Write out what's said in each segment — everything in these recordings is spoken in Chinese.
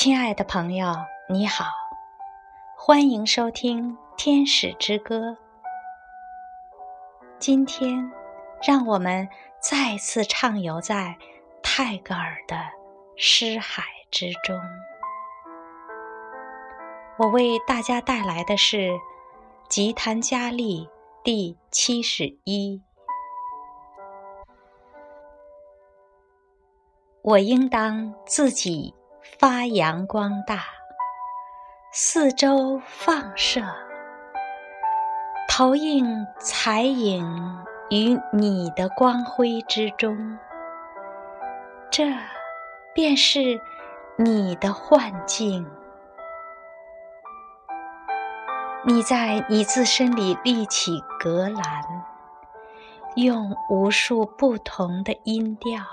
亲爱的朋友，你好，欢迎收听《天使之歌》。今天，让我们再次畅游在泰戈尔的诗海之中。我为大家带来的是《吉檀迦利》第七十一。我应当自己。发扬光大，四周放射，投影彩影于你的光辉之中。这便是你的幻境。你在你自身里立起格栏，用无数不同的音调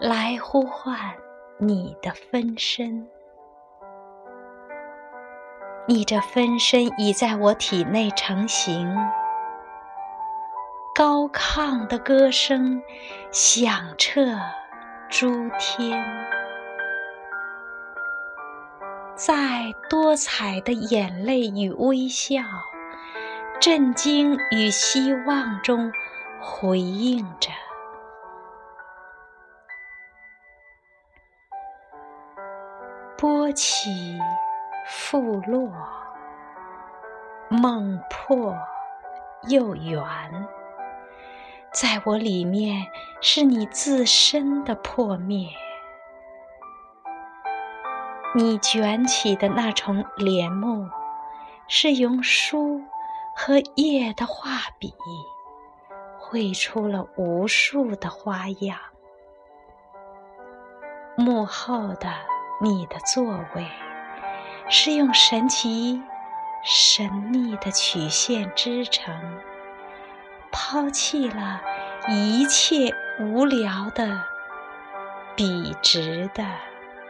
来呼唤。你的分身，你这分身已在我体内成型。高亢的歌声响彻诸天，在多彩的眼泪与微笑、震惊与希望中回应着。波起，复落，梦破又圆，在我里面是你自身的破灭。你卷起的那重帘幕，是用书和叶的画笔绘出了无数的花样。幕后的。你的座位是用神奇、神秘的曲线织成，抛弃了一切无聊的笔直的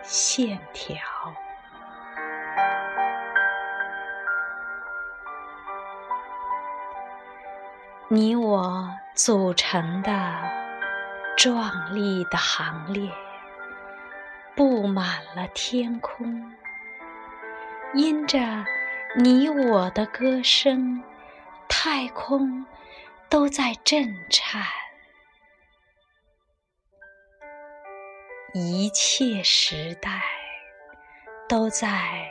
线条。你我组成的壮丽的行列。布满了天空，因着你我的歌声，太空都在震颤，一切时代都在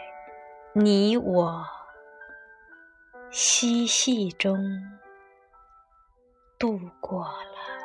你我嬉戏中度过了。